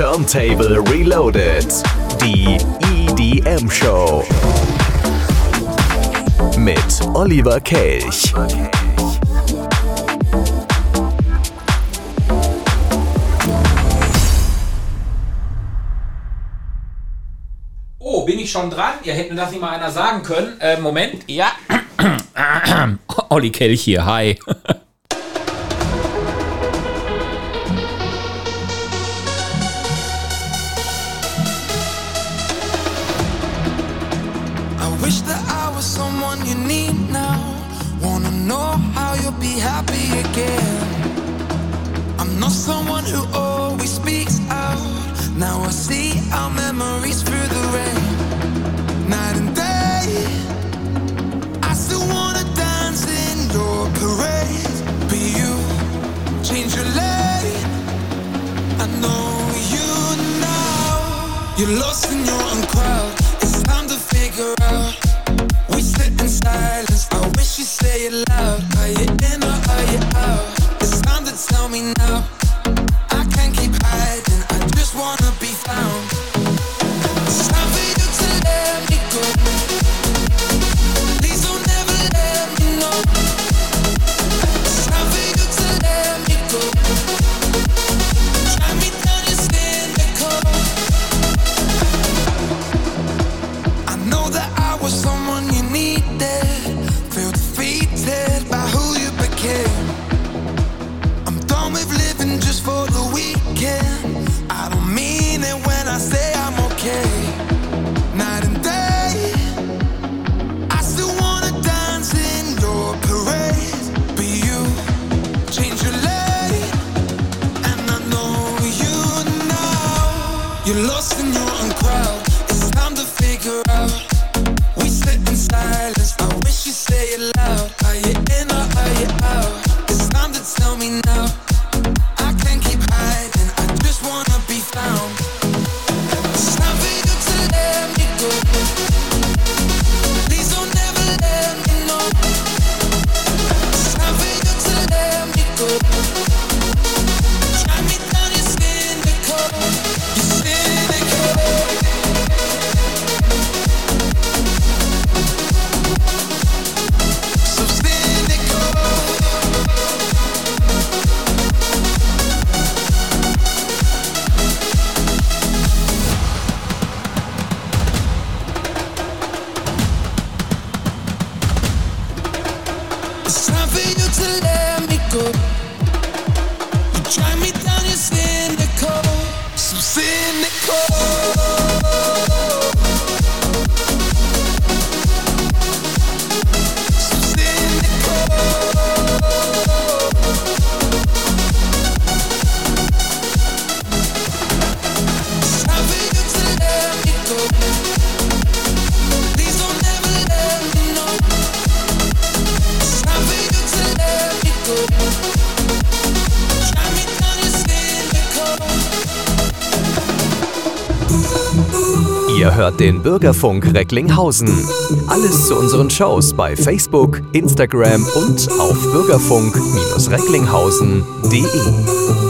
Turntable Reloaded. Die EDM Show. Mit Oliver Kelch. Oh, bin ich schon dran? Ihr hätten das nicht mal einer sagen können. Äh, Moment, ja. Olli Kelch hier, hi. Den Bürgerfunk Recklinghausen. Alles zu unseren Shows bei Facebook, Instagram und auf bürgerfunk-recklinghausen.de.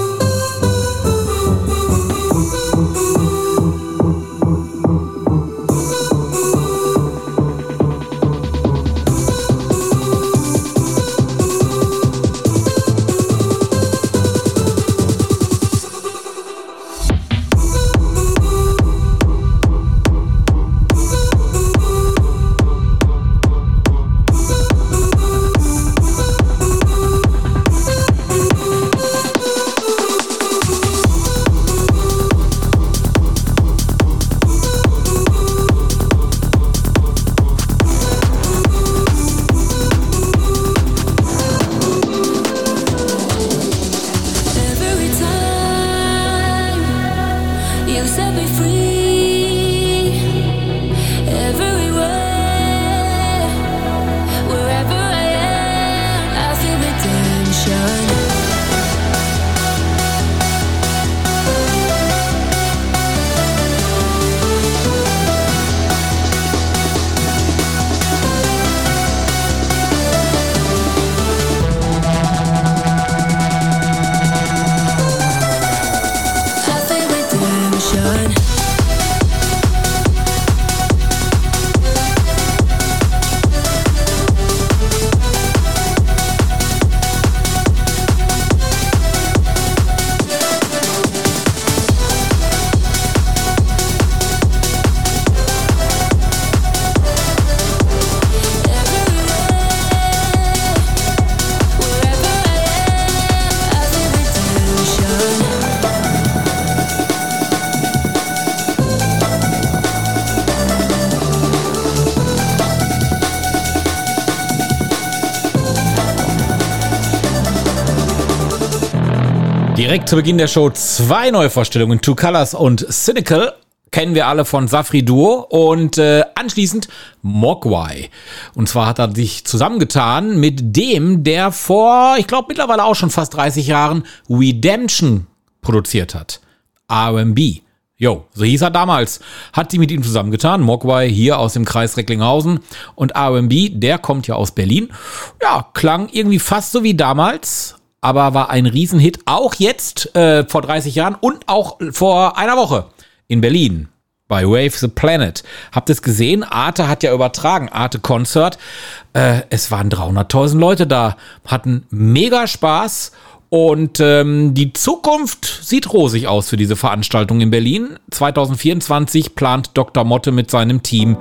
Direkt zu Beginn der Show zwei Neuvorstellungen, Two Colors und Cynical. Kennen wir alle von Safri Duo und äh, anschließend Mogwai. Und zwar hat er sich zusammengetan mit dem, der vor, ich glaube mittlerweile auch schon fast 30 Jahren Redemption produziert hat. RB. Jo, so hieß er damals. Hat sie mit ihm zusammengetan. Mogwai hier aus dem Kreis Recklinghausen. Und RB, der kommt ja aus Berlin. Ja, klang irgendwie fast so wie damals, aber war ein Riesenhit. Auch jetzt, äh, vor 30 Jahren und auch vor einer Woche in Berlin. Bei Wave the Planet. Habt ihr es gesehen? Arte hat ja übertragen. Arte Concert. Äh, es waren 300.000 Leute da. Hatten mega Spaß. Und ähm, die Zukunft sieht rosig aus für diese Veranstaltung in Berlin. 2024 plant Dr. Motte mit seinem Team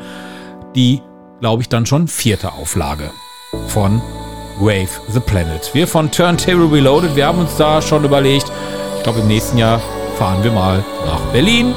die, glaube ich, dann schon vierte Auflage von Wave the Planet. Wir von Turntable Reloaded, wir haben uns da schon überlegt, ich glaube im nächsten Jahr fahren wir mal nach Berlin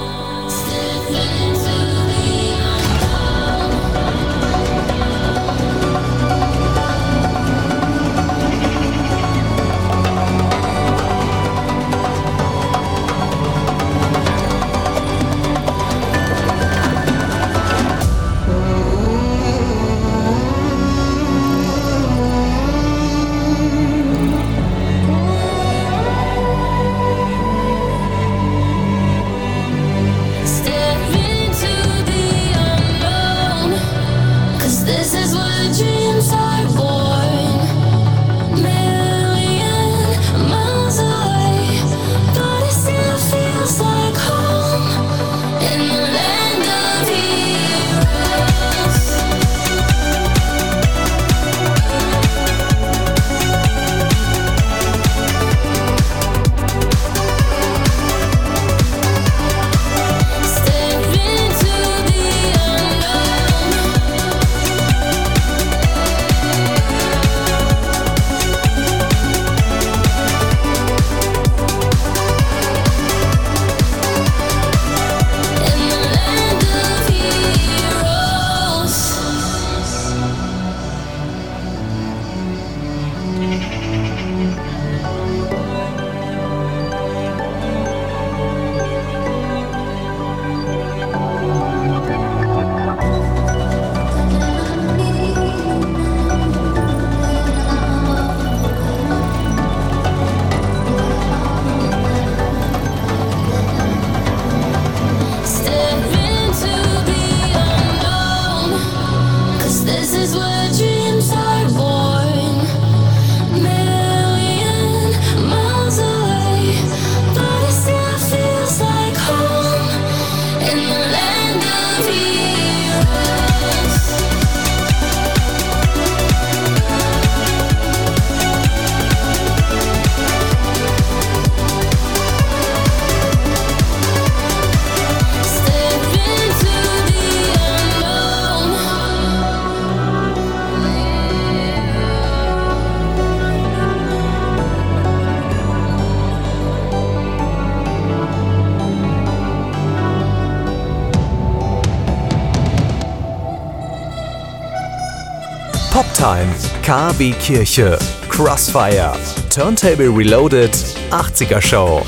KB Kirche, Crossfire, Turntable Reloaded, 80er Show.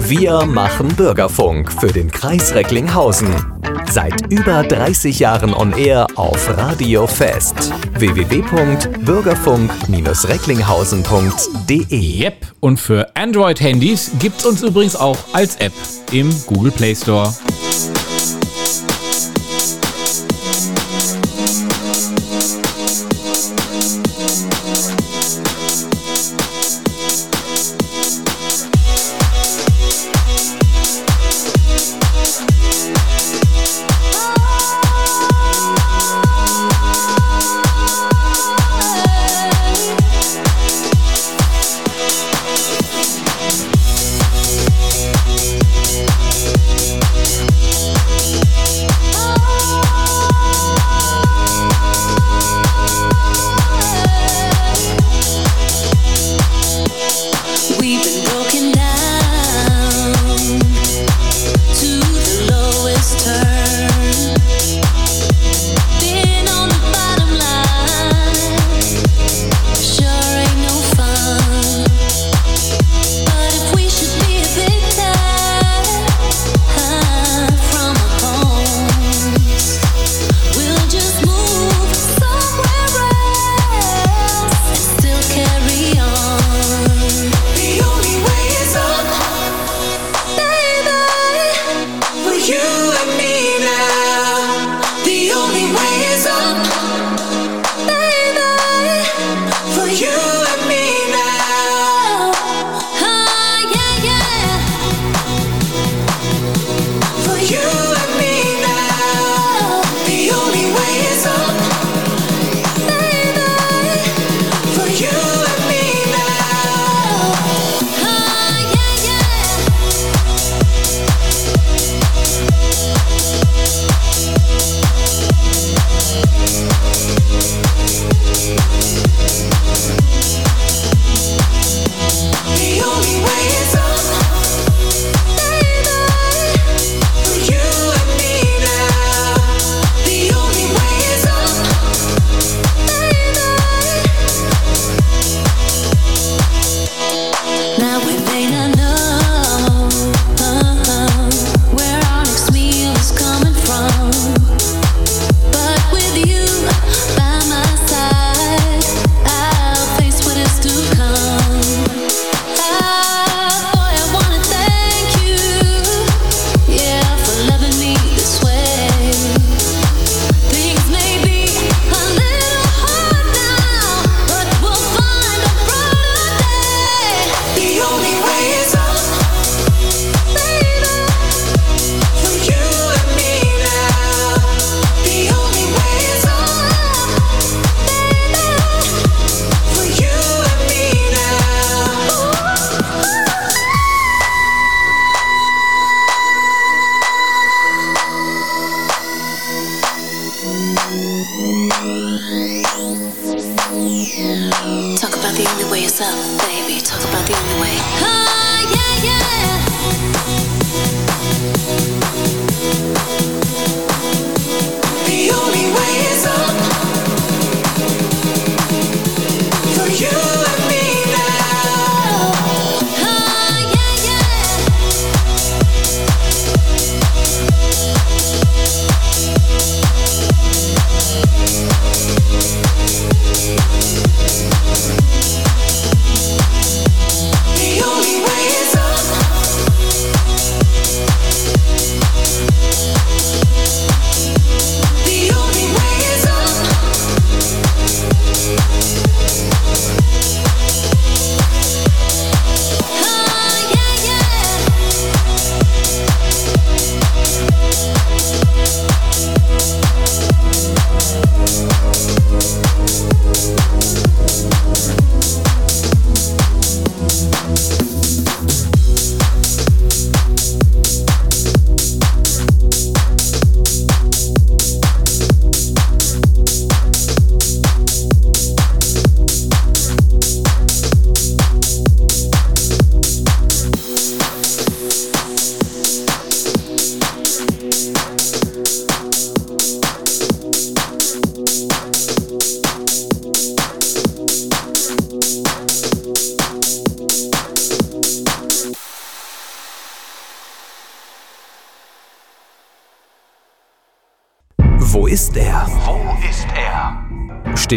Wir machen Bürgerfunk für den Kreis Recklinghausen. Seit über 30 Jahren on Air auf Radio Fest. www.bürgerfunk-recklinghausen.de Yep, und für Android-Handys gibt's uns übrigens auch als App im Google Play Store.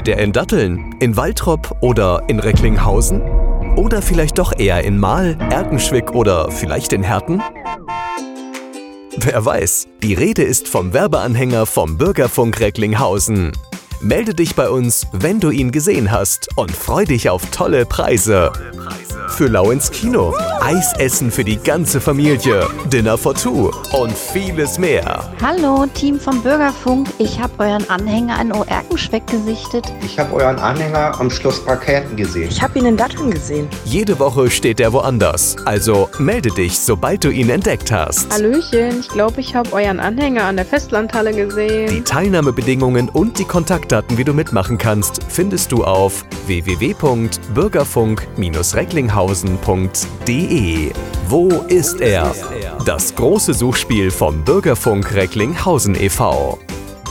Steht er in Datteln, in Waltrop oder in Recklinghausen? Oder vielleicht doch eher in Mahl, Erkenschwick oder vielleicht in Herten? Wer weiß, die Rede ist vom Werbeanhänger vom Bürgerfunk Recklinghausen. Melde dich bei uns, wenn du ihn gesehen hast und freu dich auf tolle Preise. Für Lau ins Kino, Eisessen für die ganze Familie, Dinner for Two und vieles mehr. Hallo, Team vom Bürgerfunk. Ich habe euren Anhänger in Oerkenschweck gesichtet. Ich habe euren Anhänger am Schlosspark Herten gesehen. Ich habe ihn in Datteln gesehen. Jede Woche steht er woanders. Also melde dich, sobald du ihn entdeckt hast. Hallöchen, ich glaube, ich habe euren Anhänger an der Festlandhalle gesehen. Die Teilnahmebedingungen und die Kontaktdaten, wie du mitmachen kannst, findest du auf www.bürgerfunk-recklinghausen.de. Wo ist er? Das große Suchspiel vom Bürgerfunk Recklinghausen e.V.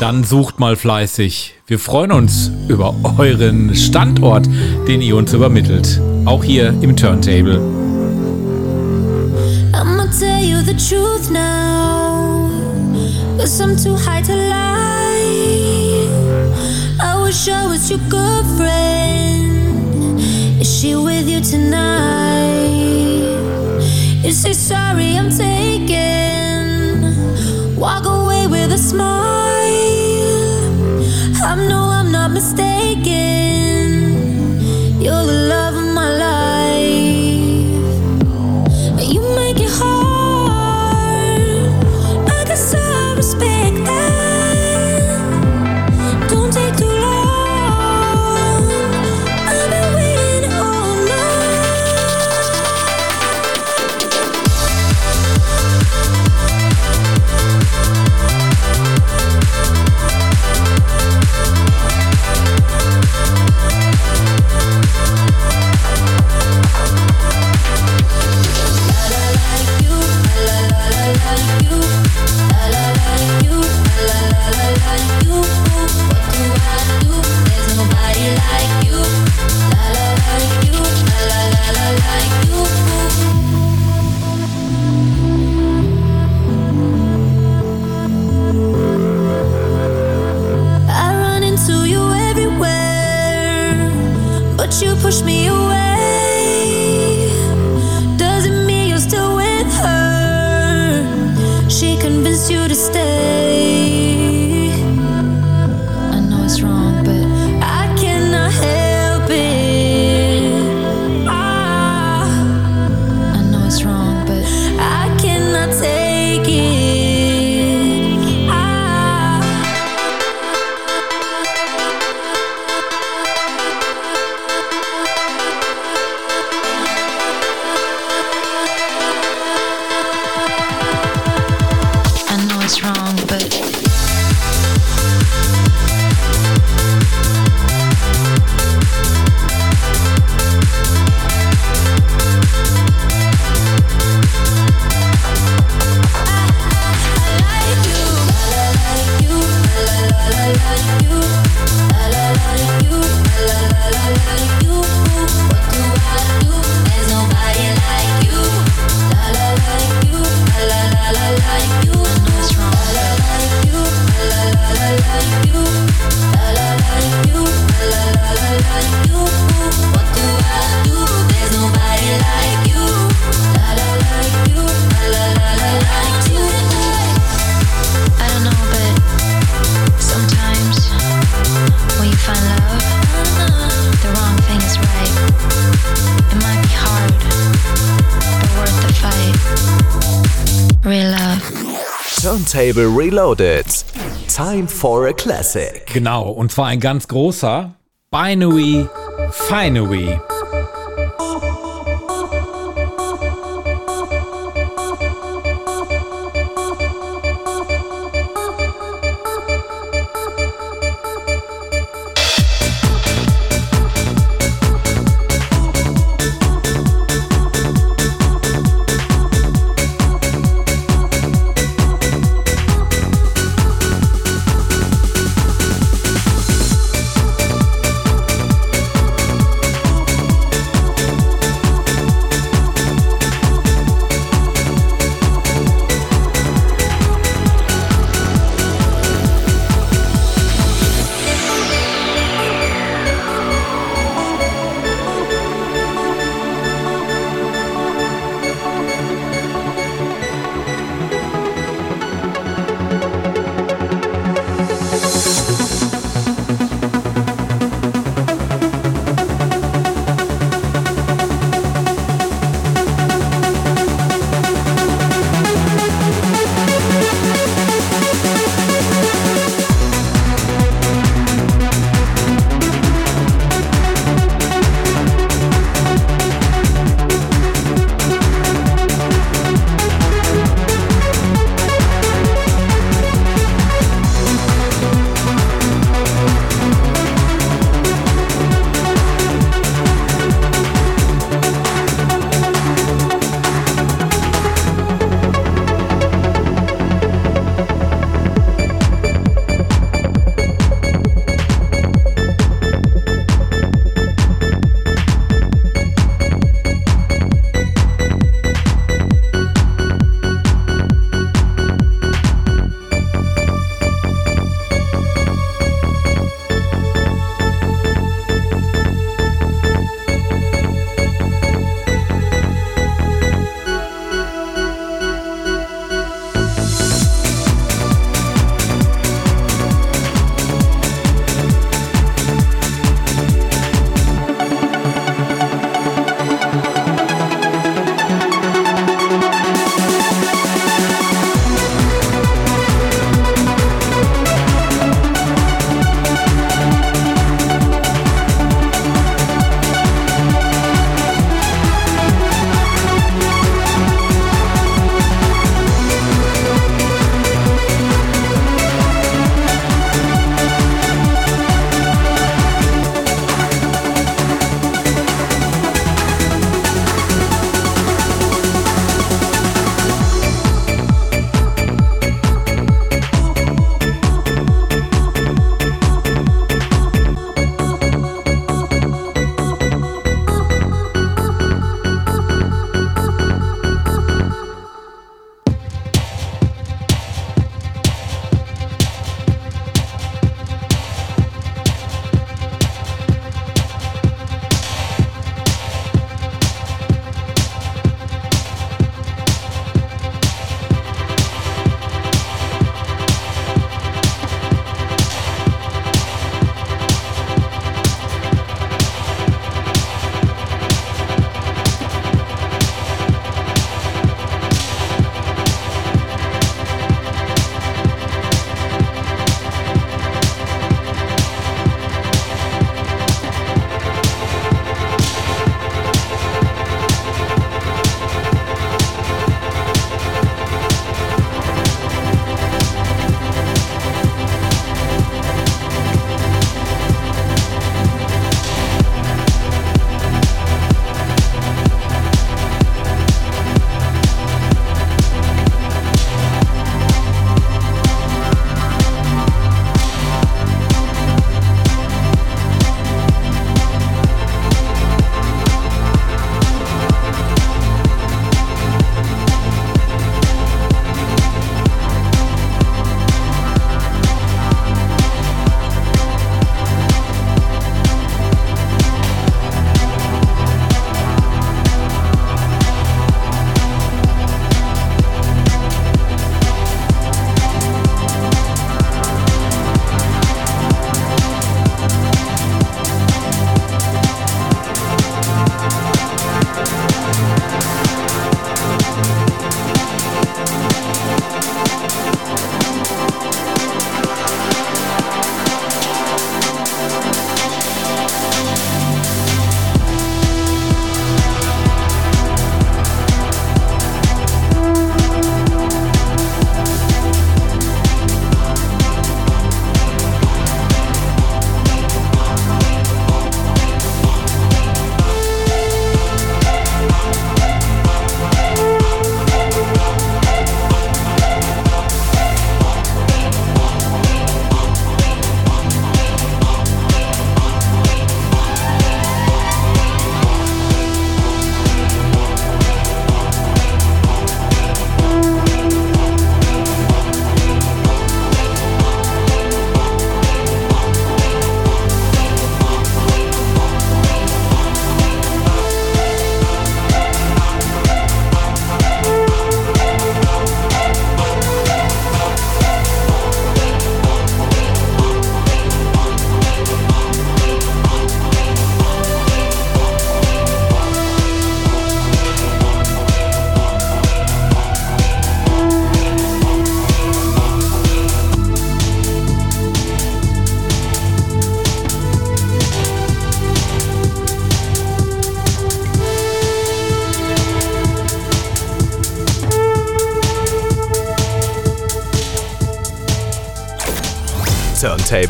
Dann sucht mal fleißig. Wir freuen uns über euren Standort, den ihr uns übermittelt. Auch hier im Turntable. I'ma tell you the truth now. Cause I'm too high to lie. I wish I was your girlfriend. Is she with you tonight? You say sorry, I'm taken. Walk away with a smile. I know I'm not mistaken. You're the I Turntable Reloaded. Time for a Classic. Genau, und zwar ein ganz großer Binary Finery.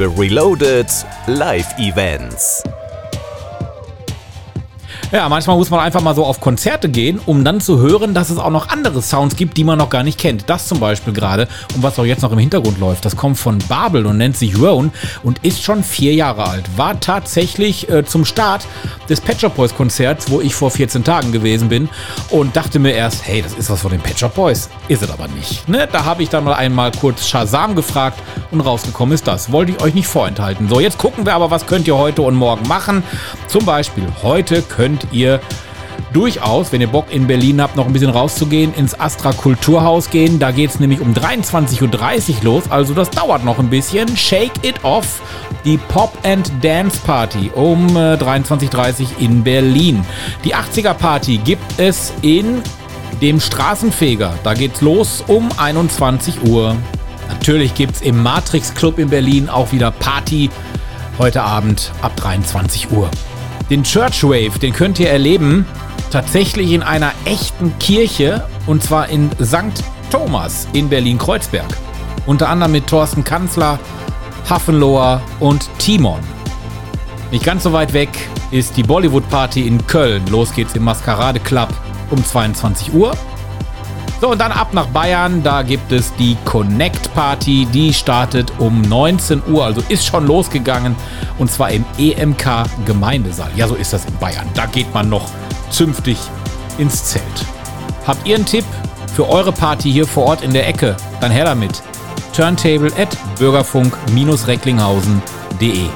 Reloaded Live Events. Ja, manchmal muss man einfach mal so auf Konzerte gehen, um dann zu hören, dass es auch noch andere Sounds gibt, die man noch gar nicht kennt. Das zum Beispiel gerade und was auch jetzt noch im Hintergrund läuft, das kommt von Babel und nennt sich Roan und ist schon vier Jahre alt. War tatsächlich äh, zum Start des Pet Shop Boys Konzerts, wo ich vor 14 Tagen gewesen bin und dachte mir erst, hey, das ist was von den Pet Shop Boys. Ist es aber nicht. Ne? Da habe ich dann mal einmal kurz Shazam gefragt und rausgekommen ist das. Wollte ich euch nicht vorenthalten. So, jetzt gucken wir aber, was könnt ihr heute und morgen machen. Zum Beispiel, heute könnt ihr durchaus, wenn ihr Bock in Berlin habt, noch ein bisschen rauszugehen, ins Astra Kulturhaus gehen. Da geht es nämlich um 23.30 Uhr los, also das dauert noch ein bisschen. Shake It Off, die Pop and Dance Party um äh, 23.30 Uhr in Berlin. Die 80er Party gibt es in dem Straßenfeger. Da geht's los um 21 Uhr. Natürlich gibt es im Matrix Club in Berlin auch wieder Party heute Abend ab 23 Uhr. Den Church Wave, den könnt ihr erleben tatsächlich in einer echten Kirche und zwar in St. Thomas in Berlin-Kreuzberg. Unter anderem mit Thorsten Kanzler, Hafenloher und Timon. Nicht ganz so weit weg ist die Bollywood Party in Köln. Los geht's im Maskerade Club um 22 Uhr. So, und dann ab nach Bayern. Da gibt es die Connect Party. Die startet um 19 Uhr, also ist schon losgegangen. Und zwar im EMK Gemeindesaal. Ja, so ist das in Bayern. Da geht man noch zünftig ins Zelt. Habt ihr einen Tipp für eure Party hier vor Ort in der Ecke? Dann her damit. Turntable at bürgerfunk-recklinghausen.de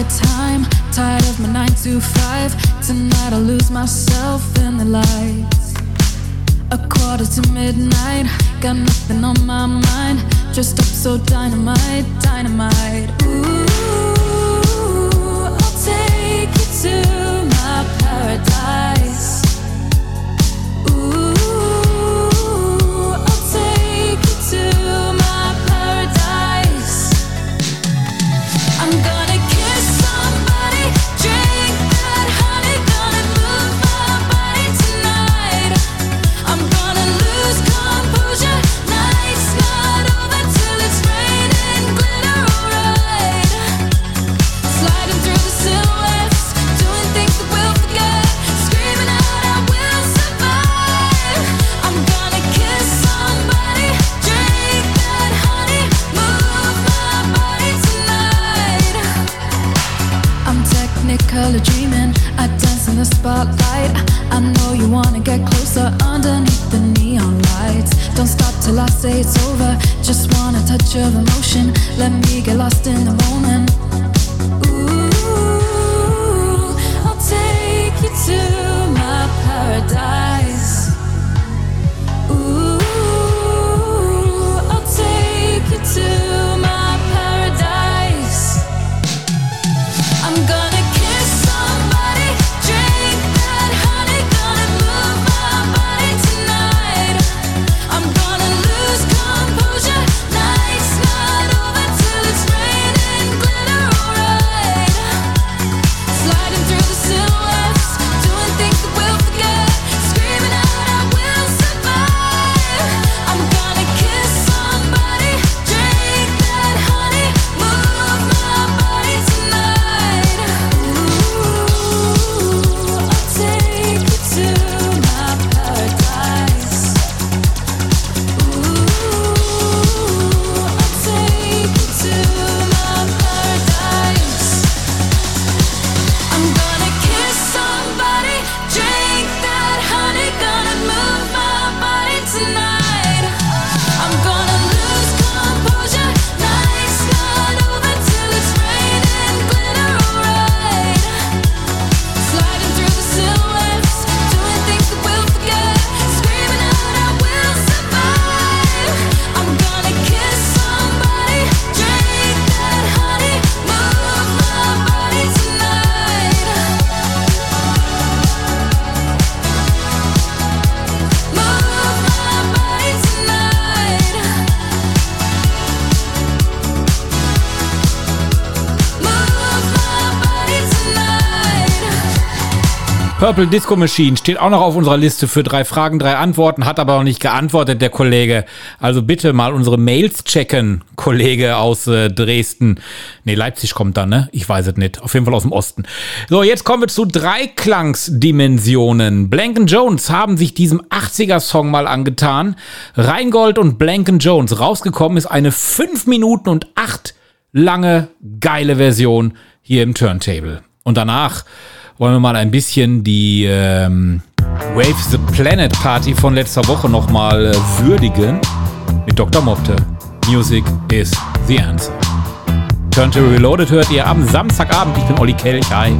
working overtime, tired of my 9 to 5. Tonight I'll lose myself in the lights. A quarter to midnight, got nothing on my mind. Dressed up so dynamite, dynamite. Ooh, I'll take you to my paradise. Just want a touch of emotion. Let me get lost in the moment. Purple Disco Machine steht auch noch auf unserer Liste für drei Fragen, drei Antworten, hat aber noch nicht geantwortet, der Kollege. Also bitte mal unsere Mails checken, Kollege aus äh, Dresden. Nee, Leipzig kommt dann, ne? Ich weiß es nicht. Auf jeden Fall aus dem Osten. So, jetzt kommen wir zu Dreiklangsdimensionen. Blank Jones haben sich diesem 80er-Song mal angetan. Rheingold und Blank Jones. Rausgekommen ist eine 5 Minuten und 8 lange, geile Version hier im Turntable. Und danach wollen wir mal ein bisschen die ähm, Wave the Planet Party von letzter Woche nochmal äh, würdigen mit Dr. Mopte. Music is the answer. Turntable Reloaded hört ihr am Samstagabend. Ich bin Olli Kelch. Hi.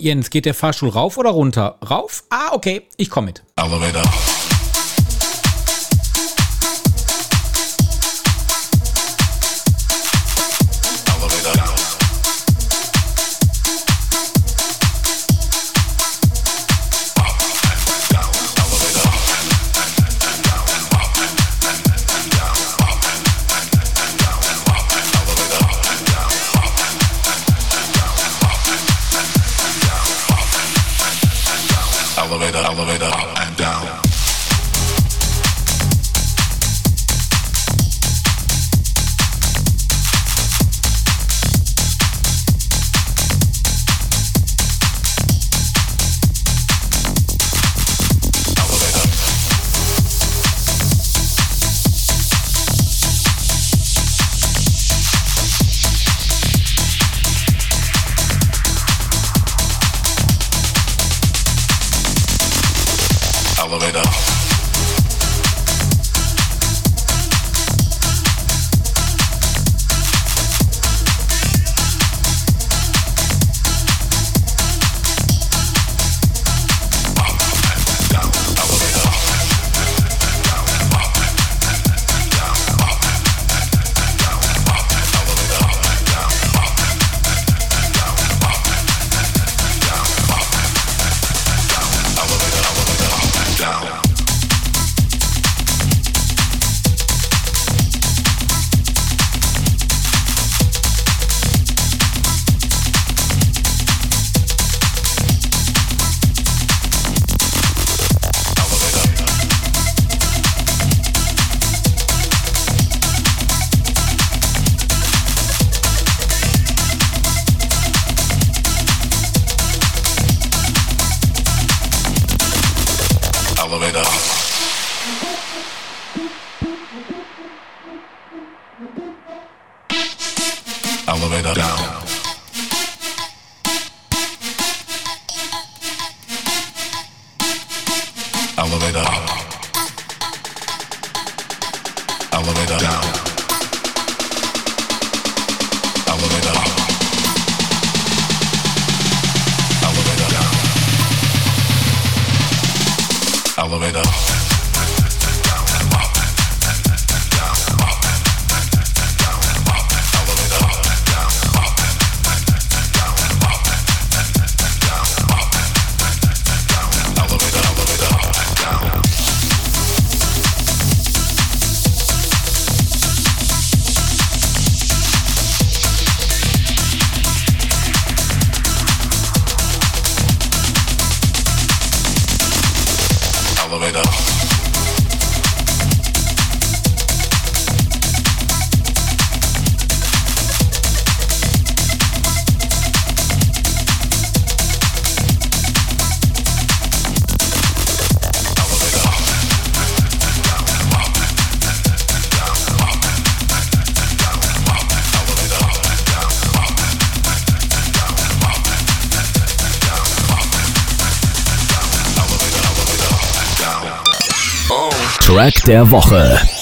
Jens, geht der Fahrstuhl rauf oder runter? Rauf? Ah, okay, ich komme mit. Elevator. Elevator. Der Woche.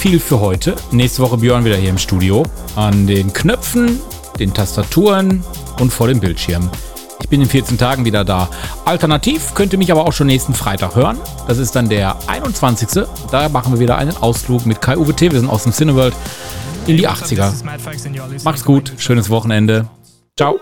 viel für heute. Nächste Woche Björn wieder hier im Studio. An den Knöpfen, den Tastaturen und vor dem Bildschirm. Ich bin in 14 Tagen wieder da. Alternativ könnt ihr mich aber auch schon nächsten Freitag hören. Das ist dann der 21. Da machen wir wieder einen Ausflug mit Kai Uwe T. Wir sind aus dem Cineworld in die 80er. Macht's gut, schönes Wochenende. Ciao.